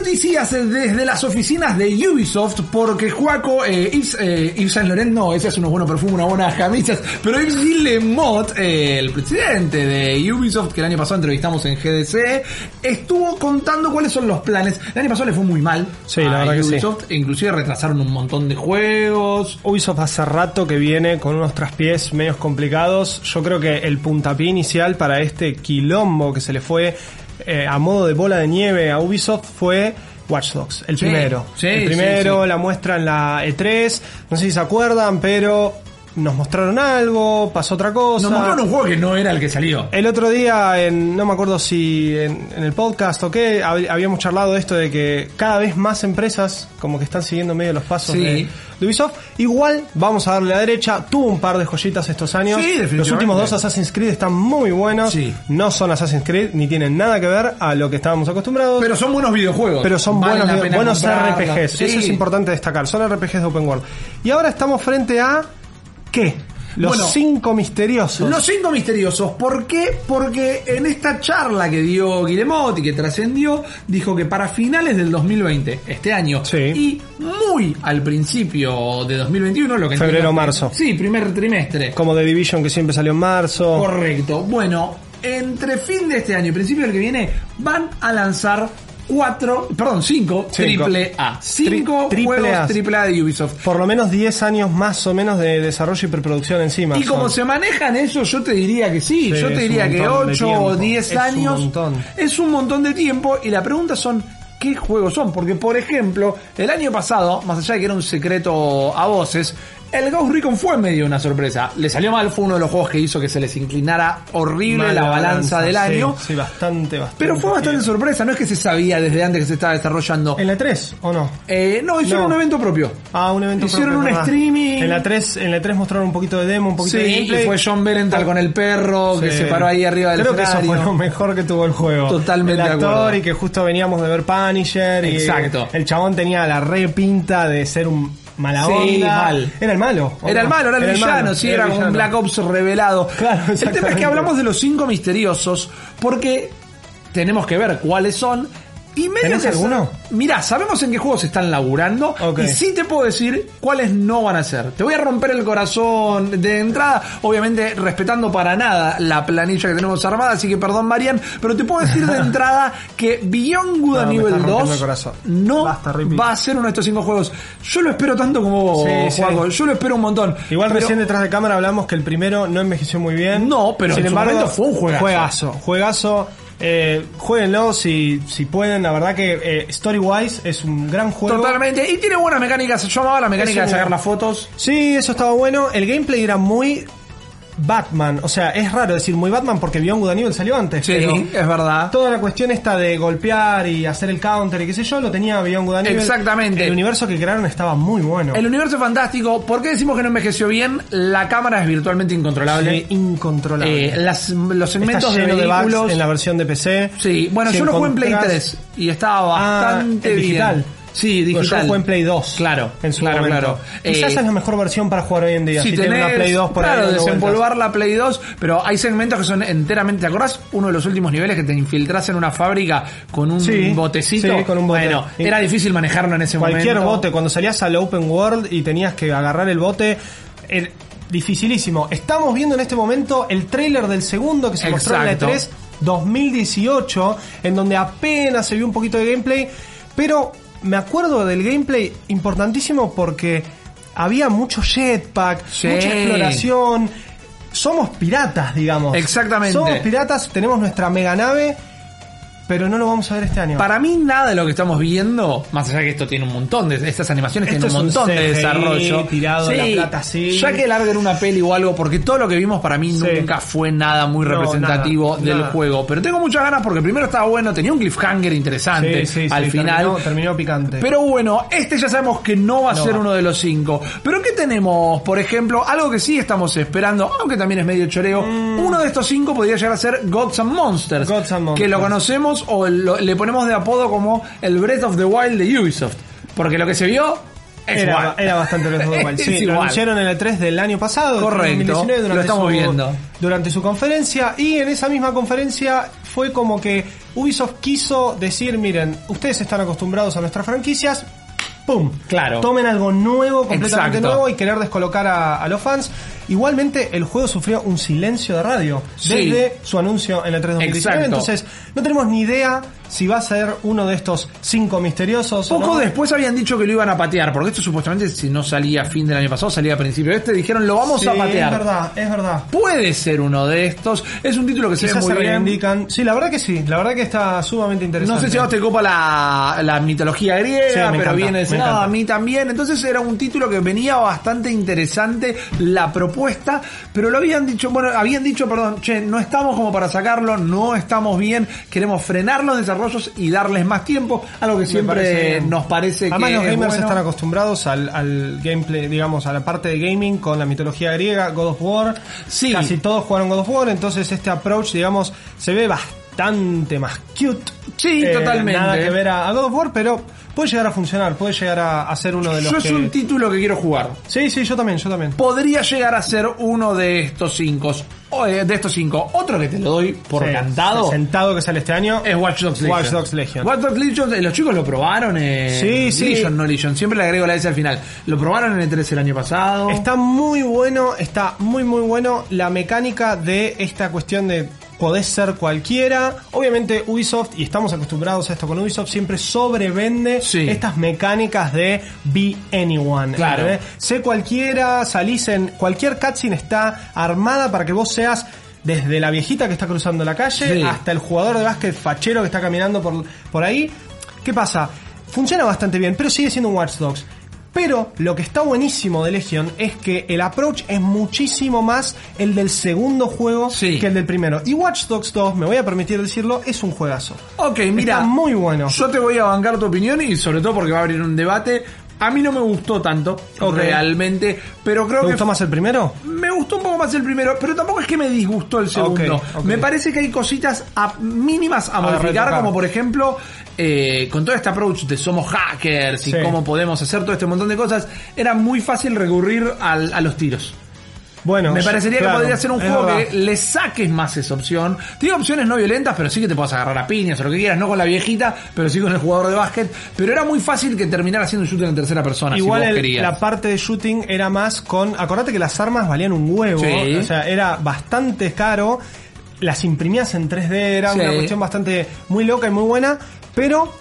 Noticias eh, desde las oficinas de Ubisoft porque Juaco, eh, Yves, eh, Yves Saint Laurent, no, ese es unos buenos perfumes, unas buenas camisas, pero Yves Guillemot, eh, el presidente de Ubisoft que el año pasado entrevistamos en GDC, estuvo contando cuáles son los planes. El año pasado le fue muy mal Sí, la a verdad que sí. Ubisoft, inclusive retrasaron un montón de juegos. Ubisoft hace rato que viene con unos traspiés medios complicados. Yo creo que el puntapié inicial para este quilombo que se le fue eh, a modo de bola de nieve a Ubisoft fue Watch Dogs, el Sí, primero. sí, el primero, sí. la muestra en la E3. No sé si se acuerdan, pero nos mostraron algo, pasó otra cosa. Nos mostraron un juego que no era el que salió. El otro día, en, no me acuerdo si en, en el podcast o qué, hab- habíamos charlado de esto de que cada vez más empresas como que están siguiendo medio los pasos Sí. de, de Ubisoft. Igual, vamos a darle a la derecha, tuvo un par de joyitas estos años. Sí. Los últimos dos Assassin's Creed están muy buenos. Sí. No son Assassin's Creed, ni tienen nada que ver a lo que estábamos acostumbrados. Pero son buenos videojuegos. Pero son Vale buenos, buenos. RPGs. Eso es importante destacar. Son RPGs de Open World. Y ahora estamos frente a... ¿Qué? Los Bueno, cinco misteriosos. Los cinco misteriosos. ¿Por qué? Porque en esta charla que dio Guillemot y que trascendió, dijo que para finales del 2020, este año, Sí. y muy al principio de 2021, lo que Febrero, marzo. Sí, primer trimestre. Como The Division que siempre salió en marzo. Correcto. Bueno, entre fin de este año y principio del que viene, van a lanzar cuatro, perdón, cinco, Cinco. triple A. Cinco Tri- triple juegos A. triple A de Ubisoft. por lo menos 10 años más o menos de desarrollo y preproducción encima. Y como son. se manejan eso, yo te diría que sí. Sí, yo te diría que montón de 8 o tiempo. 10 Es un años es un montón de tiempo. Y la pregunta son, ¿qué juegos son? Porque, por ejemplo, el año pasado, más allá de que era un secreto a voces, el Ghost Recon fue medio una sorpresa. Le salió mal, fue uno de los juegos que hizo que se les inclinara horrible Mala la balanza, del año. Sí, bastante, bastante. Pero fue bastante sorpresa, no es que se sabía desde antes que se estaba desarrollando. ¿En la 3 o no? Eh, no, hicieron No. un evento propio. Ah, un evento Hicieron propio, un ¿verdad? streaming. En la 3, en la 3 mostraron un poquito de demo, un poquito Sí, de y gameplay. fue John Berenthal con el perro que se paró ahí arriba del Creo que eso fue lo mejor que tuvo el juego. Totalmente El de actor acuerdo. y que justo veníamos de ver Punisher. y Exacto. el chabón tenía la re pinta de ser un mala Sí, onda. mal. Era el malo. ¿o Era el malo, era el villano, malo, sí, era un villano. Black Ops revelado. Claro, el tema es que hablamos de los cinco misteriosos porque tenemos que ver cuáles son. Y medio ¿Tenés que alguno? Mirá, sabemos en qué juegos están laburando y sí te puedo decir cuáles no van a ser. Te voy a romper el corazón de entrada, obviamente respetando para nada la planilla que tenemos armada, así que perdón Marian, pero te puedo decir de entrada que Beyond Good No, a nivel estás rompiendo 2 el corazón. no Basta, va a ser uno de estos cinco juegos. Yo lo espero tanto como Sí. Yo lo espero un montón. Igual Pero- recién detrás de cámara hablamos que el primero no envejeció muy bien. No, pero en su momento fue un juegazo. Juegazo, juegazo. Eh, jueguenlo si, si pueden. La verdad que eh, Story-wise es un gran juego. Totalmente. Y tiene buenas mecánicas. Yo amaba la mecánica de sacar las fotos. Sí, eso estaba bueno. El gameplay era muy Batman. O sea, es raro decir muy Batman porque Beyond Good and Evil salió antes. Sí, pero es verdad. Toda la cuestión esta de golpear y hacer el counter y qué sé yo, lo tenía Beyond Good and Evil. Exactamente. El universo que crearon estaba muy bueno. El universo fantástico. ¿Por qué decimos que no envejeció bien? La cámara es virtualmente incontrolable. Sí, incontrolable. Eh, las- los segmentos de vehículos. en la versión de PC. Sí, bueno, yo lo jugué en Play encontrás- 3 y estaba Ah, bastante en bien. digital. Sí, Pues. Yo jugué en Play 2. Claro, en su claro, momento. claro. Quizás Eh, es la mejor versión para jugar hoy en día. Si, Si tenés, una Play 2 por claro, ahí. desempolvar la Play 2, pero hay segmentos que son enteramente, ¿te acordás? Uno de los últimos niveles que te infiltras en una fábrica con un Sí, botecito. sí, con un bote. Bueno, era difícil manejarlo en ese Cualquier momento. bote, cuando salías al open world y tenías que agarrar el bote, er- dificilísimo. Estamos viendo en este momento el trailer del segundo que se mostró en la Exacto. E3 2018, en donde apenas se vio un poquito de gameplay, pero me acuerdo del gameplay importantísimo porque había mucho jetpack, Sí. mucha exploración. Somos piratas, digamos. Exactamente. Somos piratas, tenemos nuestra mega nave pero no lo vamos a ver este año. Para mí nada de lo que estamos viendo, más allá que esto tiene un montón de estas animaciones Esto tienen un montón de desarrollo. tirado la plata así. Ya que larguen una peli o algo, porque todo lo que vimos para mí Sí. nunca fue nada muy No, representativo nada, del nada. juego. Pero tengo muchas ganas porque primero estaba bueno, tenía un cliffhanger interesante Sí, sí, sí, al final. terminó- terminó picante. Pero bueno, este ya sabemos que no va a No ser va. uno de los cinco. Pero ¿qué tenemos? Por ejemplo, algo que sí estamos esperando, aunque también es medio choreo. Uno de estos cinco podría llegar a ser Gods and Monsters. Mm. Gods and Monsters. Que lo conocemos o lo- le ponemos de apodo como el Breath of the Wild de Ubisoft. Porque lo que se vio es Era, igual. era bastante Breath of the Wild. Sí, lo anunciaron en el 3 del año pasado, Correcto, en 2019, durante lo estamos su, viendo. Durante su conferencia, y en esa misma conferencia fue como que Ubisoft quiso decir, miren, ustedes están acostumbrados a nuestras franquicias, ¡pum! Claro. Tomen algo nuevo, completamente Exacto. nuevo, y querer descolocar a, a los fans. Igualmente, el juego sufrió un silencio de radio Sí. desde su anuncio en el 3 de 2019, Exacto. entonces no tenemos ni idea si va a ser uno de estos cinco misteriosos. Poco no. después habían dicho que lo iban a patear, porque esto supuestamente si no salía a fin del año pasado, salía a principio de este, dijeron lo vamos Sí, a patear. Es verdad, es verdad. Puede ser uno de estos, es un título que se ve muy se bien. Sí, la verdad que sí. La verdad que está sumamente interesante. No sé si a vos te copa la, la mitología griega, Sí, pero encanta, viene de a mí también. Entonces era un título que venía bastante interesante la propuesta, pero lo habían dicho, bueno, habían dicho, perdón, che, no estamos como para sacarlo, no estamos bien, queremos frenar los desarrollos y darles más tiempo, algo que parece siempre bien. nos parece Además, que los gamers bueno. están acostumbrados al, al gameplay, digamos, a la parte de gaming con la mitología griega, God of War. Sí. Casi todos jugaron God of War, entonces este approach, digamos, se ve bastante más cute. Sí, Eh, totalmente. Nada que ver a, a God of War, pero puede llegar a funcionar, puede llegar a, a ser uno de los Yo que... es un título que quiero jugar. Sí, sí, yo también, yo también. Podría llegar a ser uno de estos cinco. O, eh, de estos cinco. Otro que te lo doy por Sí, cantado. Sentado que sale este año. Es Watch Dogs Legion. Watch Dogs Legion. Watch Dogs Legion, eh, los chicos lo probaron. Eh, Sí, sí. Legion, no Legion. Siempre le agrego la S al final. Lo probaron en el 3 el año pasado. Está muy bueno, está muy muy bueno la mecánica de esta cuestión de podés ser cualquiera. Obviamente Ubisoft, y estamos acostumbrados a esto con Ubisoft, siempre sobrevende Sí. estas mecánicas de be anyone. Claro. Sé cualquiera, salís en... Cualquier cutscene está armada para que vos seas... Desde la viejita que está cruzando la calle Sí. hasta el jugador de básquet fachero que está caminando por, por ahí. ¿Qué pasa? Funciona bastante bien, pero sigue siendo un Watch Dogs. Pero lo que está buenísimo de Legion es que el approach es muchísimo más el del segundo juego Sí. que el del primero. Y Watch Dogs 2, me voy a permitir decirlo, es un juegazo. Ok, mira. Está muy bueno. Yo te voy a bancar tu opinión y sobre todo porque va a abrir un debate. A mí no me gustó tanto, Ok. realmente, pero creo ¿Te que gustó más el primero? Me gustó un poco más el primero, pero tampoco es que me disgustó el segundo. Ok, ok. Me parece que hay cositas a- mínimas a modificar, retocar. como por ejemplo, eh, con todo este approach de somos hackers y Sí. cómo podemos hacer todo este montón de cosas, era muy fácil recurrir al- a los tiros. Bueno, Me parecería claro, que podría ser un juego verdad. que le saques más esa opción. Tiene opciones no violentas, pero sí que te puedas agarrar a piñas o lo que quieras, no con la viejita, pero sí con el jugador de básquet. Pero era muy fácil que terminara siendo un shooter en tercera persona, Igual si vos el- querías. la parte de shooting era más con... Acordate que las armas valían un huevo. Sí. O sea, era bastante caro. Las imprimías en 3D, era Sí. una cuestión bastante muy loca y muy buena. Pero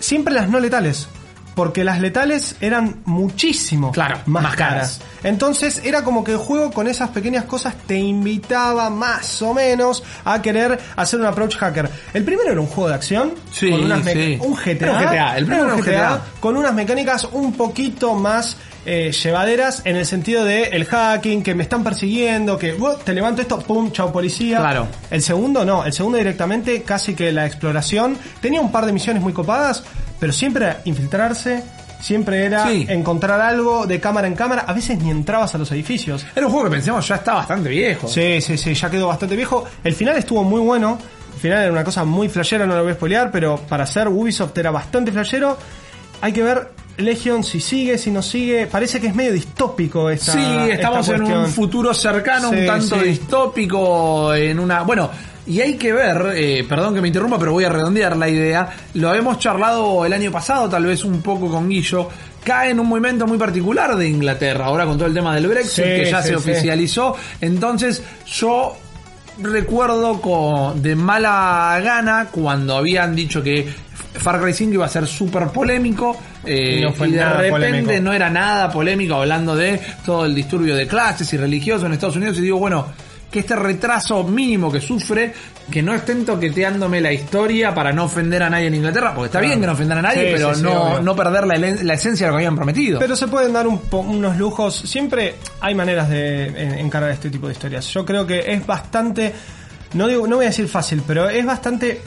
siempre las no letales. Porque las letales eran muchísimo Claro, más, más caras. caras. Entonces era como que el juego con esas pequeñas cosas te invitaba más o menos a querer hacer un approach hacker. El primero era un juego de acción. Sí, con unas sí. un GTA. Un GTA, el primero Era un GTA. con unas mecánicas un poquito más eh, llevaderas en el sentido de el hacking, que me están persiguiendo, que "Uh, te levanto esto, pum, chao policía. Claro. El segundo no, el segundo directamente casi que la exploración. Tenía un par de misiones muy copadas, pero siempre era infiltrarse, siempre era Sí. encontrar algo de cámara en cámara. A veces ni entrabas a los edificios. Era un juego que pensamos ya está bastante viejo. Sí, sí, sí, ya quedó bastante viejo. El final estuvo muy bueno. El final era una cosa muy flashera, no lo voy a spoilear, pero para ser Ubisoft era bastante flashero. Hay que ver Legion si sigue, si no sigue. Parece que es medio distópico esta Sí, estamos esta en un futuro cercano, un tanto sí. distópico, en una... Bueno, y hay que ver, eh, perdón que me interrumpa, pero voy a redondear la idea. Lo habíamos charlado el año pasado, tal vez un poco con Guillo. Cae en un movimiento muy particular de Inglaterra, ahora con todo el tema del Brexit, Sí, que ya sí, se oficializó. Entonces, yo recuerdo con, de mala gana cuando habían dicho que Far Cry 5 iba a ser súper polémico eh, Y no y de repente polémico. no era nada polémico hablando de todo el disturbio de clases y religiosos en Estados Unidos y digo, bueno, que este retraso mínimo que sufre, que no estén toqueteándome la historia para no ofender a nadie en Inglaterra, porque está bien que no ofendan a nadie, Sí, pero sí, no, no perder la, la esencia de lo que habían prometido. Pero se pueden dar un po- unos lujos. Siempre hay maneras de en- encarar este tipo de historias. Yo creo que es bastante. No, digo, no voy a decir fácil, pero es bastante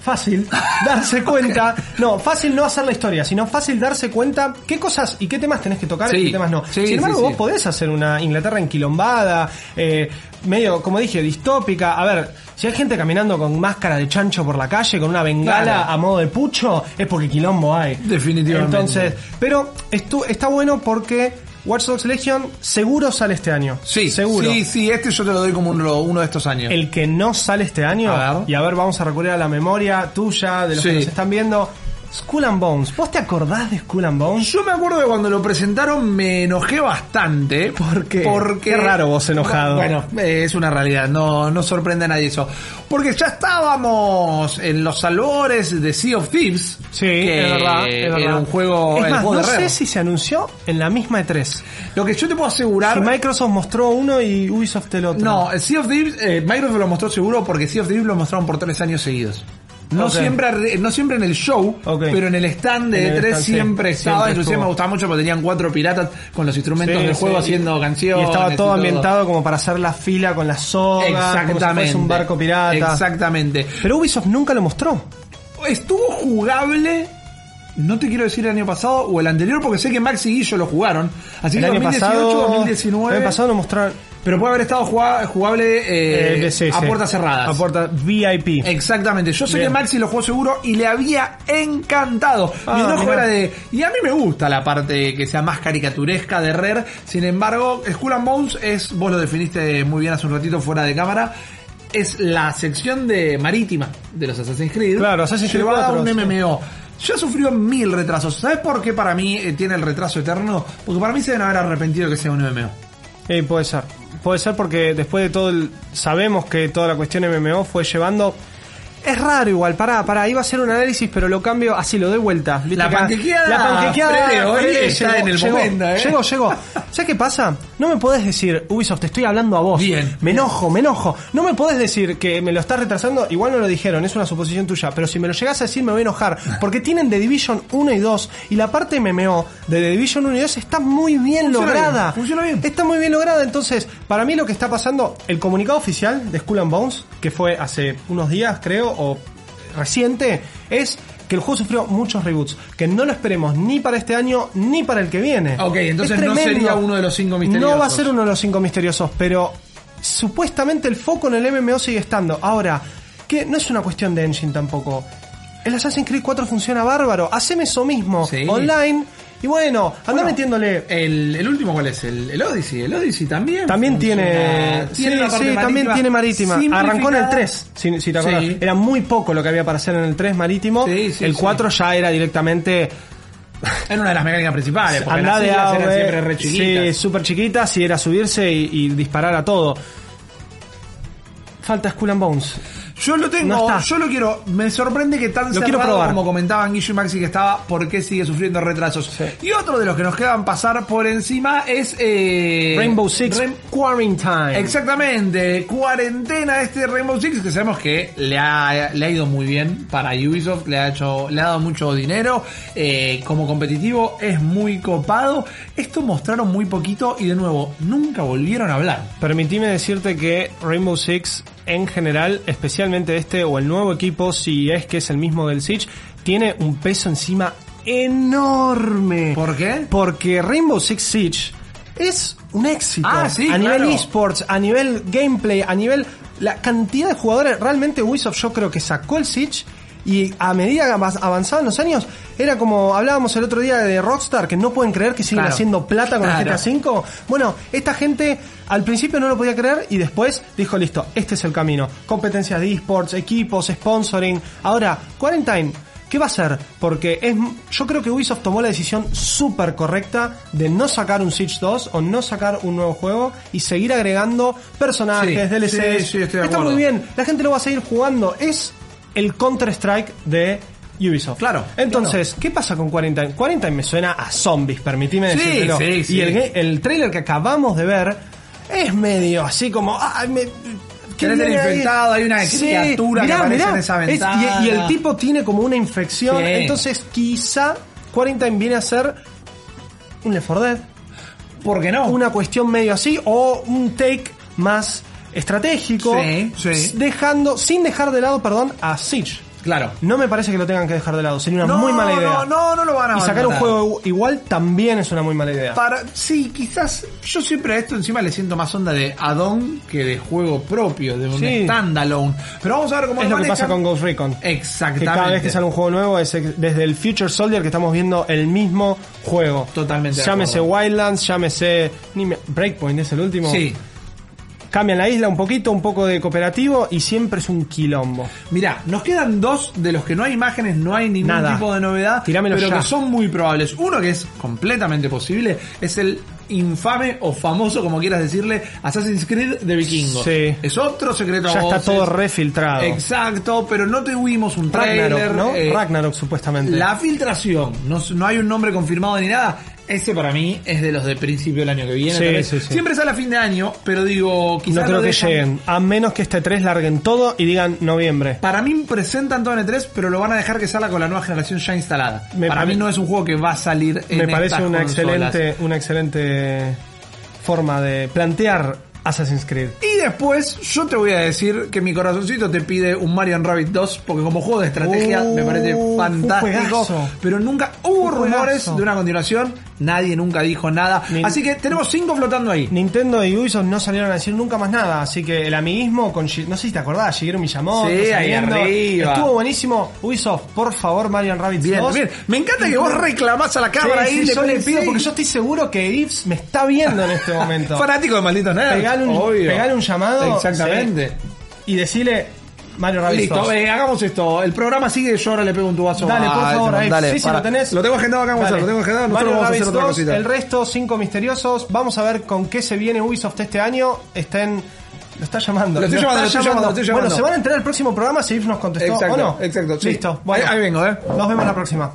fácil darse cuenta. No, fácil no hacer la historia, sino fácil darse cuenta qué cosas y qué temas tenés que tocar Sí, y qué temas no. sí, Sin embargo, sí, vos podés hacer una Inglaterra enquilombada, eh, medio, como dije, distópica. A ver, si hay gente caminando con máscara de chancho por la calle, con una bengala Claro. a modo de pucho, es porque quilombo hay. Definitivamente. Entonces, pero estu- está bueno porque Watch Dogs Legion seguro sale este año. sí, seguro. Sí, sí, este yo te lo doy como uno, uno de estos años. El que no sale este año, A y a ver, vamos a recurrir a la memoria tuya, de los que nos están viendo. Skull and Bones. ¿Vos te acordás de Skull and Bones? Yo me acuerdo que cuando lo presentaron me enojé bastante. ¿Por qué? Porque... Qué raro vos enojado. Bueno, eh, es una realidad, no, no sorprende a nadie eso. Porque ya estábamos en los albores de Sea of Thieves. Sí, que es verdad, es verdad. Era un juego, Es el más, juego no de sé si se anunció en la misma E3. Lo que yo te puedo asegurar... Si Microsoft mostró uno y Ubisoft el otro. No, el Sea of Thieves, eh, Microsoft lo mostró seguro porque Sea of Thieves lo mostraron por tres años seguidos. No siempre no siempre en el show, pero en el stand de En el E3 stand, sí. siempre estaba. Siempre me gustaba mucho porque tenían cuatro piratas con los instrumentos Sí, del sí, juego haciendo canciones. Y estaba todo ambientado como para hacer la fila con la soga, como si Exactamente. fuese un barco pirata. Exactamente. Pero Ubisoft nunca lo mostró. Estuvo jugable. No te quiero decir el año pasado o el anterior porque sé que Max y Guillo lo jugaron. Así el que año 2018, pasado, 2019. El año pasado lo mostraron Pero puede haber estado jugable, eh, eh, a puertas cerradas. A puertas VIP. Exactamente, yo sé Bien. que Maxi lo jugó seguro y le había encantado. Ah, Mi enojo mirá. era de. Y a mí me gusta la parte que sea más caricaturesca de Rare. Sin embargo, Skull and Bones es, vos lo definiste muy bien hace un ratito fuera de cámara. Es la sección de marítima de los Assassin's Creed. Claro, Assassin's Creed llevada a 4, un sí. MMO. Ya sufrió mil retrasos. ¿Sabes por qué para mí eh, tiene el retraso eterno? Porque para mí se deben haber arrepentido que sea un MMO. Sí, puede ser. Puede ser porque después de todo el... Sabemos que toda la cuestión MMO fue llevando... Es raro igual, pará, pará, iba a hacer un análisis, pero lo cambio así, lo doy vuelta. ¿Viste La que- panquequeada, La panquequeada, Fede, hoy Fede, está en el llegó, momento, ¿eh? Llegó, llegó. ¿Sabes qué pasa? No me podés decir, Ubisoft, te estoy hablando a vos. Bien. Me enojo, me enojo. No me podés decir que me lo estás retrasando, igual no lo dijeron, es una suposición tuya, pero si me lo llegás a decir me voy a enojar. Porque tienen The Division 1 y 2, y la parte MMO de The Division 1 y 2 está muy bien Funciona lograda. bien, funciona bien. Está muy bien lograda, entonces, para mí lo que está pasando, el comunicado oficial de Skull and Bones, que fue hace unos días, creo, o reciente, es que el juego sufrió muchos reboots, que no lo esperemos ni para este año ni para el que viene. Ok, entonces Es no sería uno de los cinco misteriosos. No va a ser uno de los cinco misteriosos, pero supuestamente el foco en el MMO sigue estando. Ahora, que no es una cuestión de engine tampoco. El Assassin's Creed 4 funciona bárbaro. Haceme eso mismo Sí. online. Y bueno, anda Bueno, metiéndole El, el último, ¿cuál es? El, el Odyssey. El Odyssey también. También tiene. Sí, sí, también tiene marítima. Arrancó en el simplificada. 3, si, si te acuerdas. Sí. Era muy poco lo que había para hacer en el 3 marítimo. Sí, sí, el sí. 4 ya era directamente. Era una de las mecánicas principales. Porque Andá las de islas eran siempre re Sí, chiquitas. súper chiquitas y era subirse y, y disparar a todo. Falta Skull and Bones. Yo lo tengo, No está. yo lo quiero. Me sorprende que tan Lo cerrado quiero probar. como comentaban Guillo y Maxi que estaba, ¿por qué sigue sufriendo retrasos? Sí. Y otro de los que nos quedan pasar por encima es eh, Rainbow Six Rain- Quarantine. Exactamente, cuarentena este Rainbow Six que sabemos que le ha, le ha ido muy bien para Ubisoft, le ha hecho, le ha dado mucho dinero, eh, como competitivo es muy copado. Esto mostraron muy poquito y de nuevo nunca volvieron a hablar. Permitime decirte que Rainbow Six en general, especialmente este o el nuevo equipo, si es que es el mismo del Siege, tiene un peso encima enorme. ¿Por qué? Porque Rainbow Six Siege es un éxito. Ah, sí, a claro. nivel esports, a nivel gameplay, a nivel la cantidad de jugadores. Realmente Ubisoft yo creo que sacó el Siege y a medida que av- avanzaban los años, era como hablábamos el otro día de Rockstar, que no pueden creer que siguen Claro. haciendo plata con Claro. el GTA 5. Bueno, esta gente al principio no lo podía creer y después dijo, listo, este es el camino. Competencias de esports, equipos, sponsoring. Ahora, Quarantine, ¿qué va a hacer? Porque es, yo creo que Ubisoft tomó la decisión súper correcta de no sacar un Siege 2 o no sacar un nuevo juego y seguir agregando personajes, Sí, DLCs. sí, sí, Está muy bien, la gente lo va a seguir jugando. Es el Counter-Strike de Ubisoft. Claro, Entonces, ¿qué pasa con Quarantine? Quarantine me suena a zombies, permitime Sí, decírtelo. sí, sí. Y el, trailer que acabamos de ver es medio así como. Ah, me, infectado, hay una criatura que aparece en esa es- ventana. y, y el tipo tiene como una infección. Sí. Entonces, quizá Quarantine viene a ser un Left 4 Dead. ¿Por qué no? Una cuestión medio así. O un take más estratégico. Sí, sí. Dejando, sin dejar de lado, perdón, a Siege. Claro. No me parece que lo tengan que dejar de lado. Sería una No, muy mala idea. No, no, no lo van a y sacar un juego igual también es una muy mala idea. Para, sí, quizás yo siempre a esto encima le siento más onda de add-on que de juego propio, de un Sí. standalone. Pero vamos a ver cómo es lo que pasa con Ghost Recon. Exactamente. Que cada vez que sale un juego nuevo es desde el Future Soldier que estamos viendo el mismo juego. Totalmente Llámese. Wildlands, llámese Breakpoint es el último. Sí. Cambian la isla un poquito, un poco de cooperativo y siempre es un quilombo. Mirá, nos quedan dos de los que no hay imágenes, no hay ningún Nada. tipo de novedad, Tirámelo pero ya. que son muy probables. Uno que es completamente posible es el infame o famoso, como quieras decirle, Assassin's Creed de Vikingos. Sí. Es otro secreto a Ya está todo refiltrado. Exacto, pero no tuvimos un Ragnarok, trailer. ¿no? eh, Ragnarok supuestamente. La filtración, no, no hay un nombre confirmado ni nada. Ese para mí es de los de principio del año que viene. Sí, tal vez. sí, sí. Siempre sale a fin de año, pero digo, quizás no creo lo que dejan- lleguen. A menos que este 3 larguen todo y digan noviembre. Para mí presentan todo en E3, pero lo van a dejar que salga con la nueva generación ya instalada. Me Para pare- mí no es un juego que va a salir en Me parece estas una consolas. excelente, una excelente forma de plantear Assassin's Creed. Después yo te voy a decir que mi corazoncito te pide un Mario Rabbit 2 porque como juego de estrategia Uh, me parece fantástico. Pero nunca hubo rumores de una continuación, nadie nunca dijo nada. Ni- Así que tenemos cinco flotando ahí. Nintendo y Ubisoft no salieron a decir nunca más nada, así que el amiguismo con no sé si te acordás, Shigeru Miyamoto Sí, ahí arriba. estuvo buenísimo. Ubisoft, por favor, Mario Rabbids Bien, 2. bien. Me encanta que vos reclamás a la cámara Sí, ahí. sí, yo le pido porque yo estoy seguro que Yves me está viendo en este momento. Fanático de malditos nerds. Pegale un, obvio. pegale un llamado Exactamente. sí, y decirle Mario Rabbids Listo, 2. eh, hagamos esto. El programa sigue, yo ahora le pego un tubazo. Dale, por favor, ahí. Dale, sí, sí, lo tenés. Lo tengo agendado acá, vamos a Dale. hacer, lo tengo agendado. Nosotros Mario vamos a hacer Rabbids otra 2, cosita. El resto, cinco misteriosos. Vamos a ver con qué se viene Ubisoft este año. Está en. Lo está llamando. Lo estoy llamando, lo estoy llamando, lo estoy llamando. Bueno, se van a enterar el próximo programa si nos contestó Exacto, o no. exacto. sí. Listo. Bueno, Ahí, ahí vengo, eh. Nos vemos la próxima.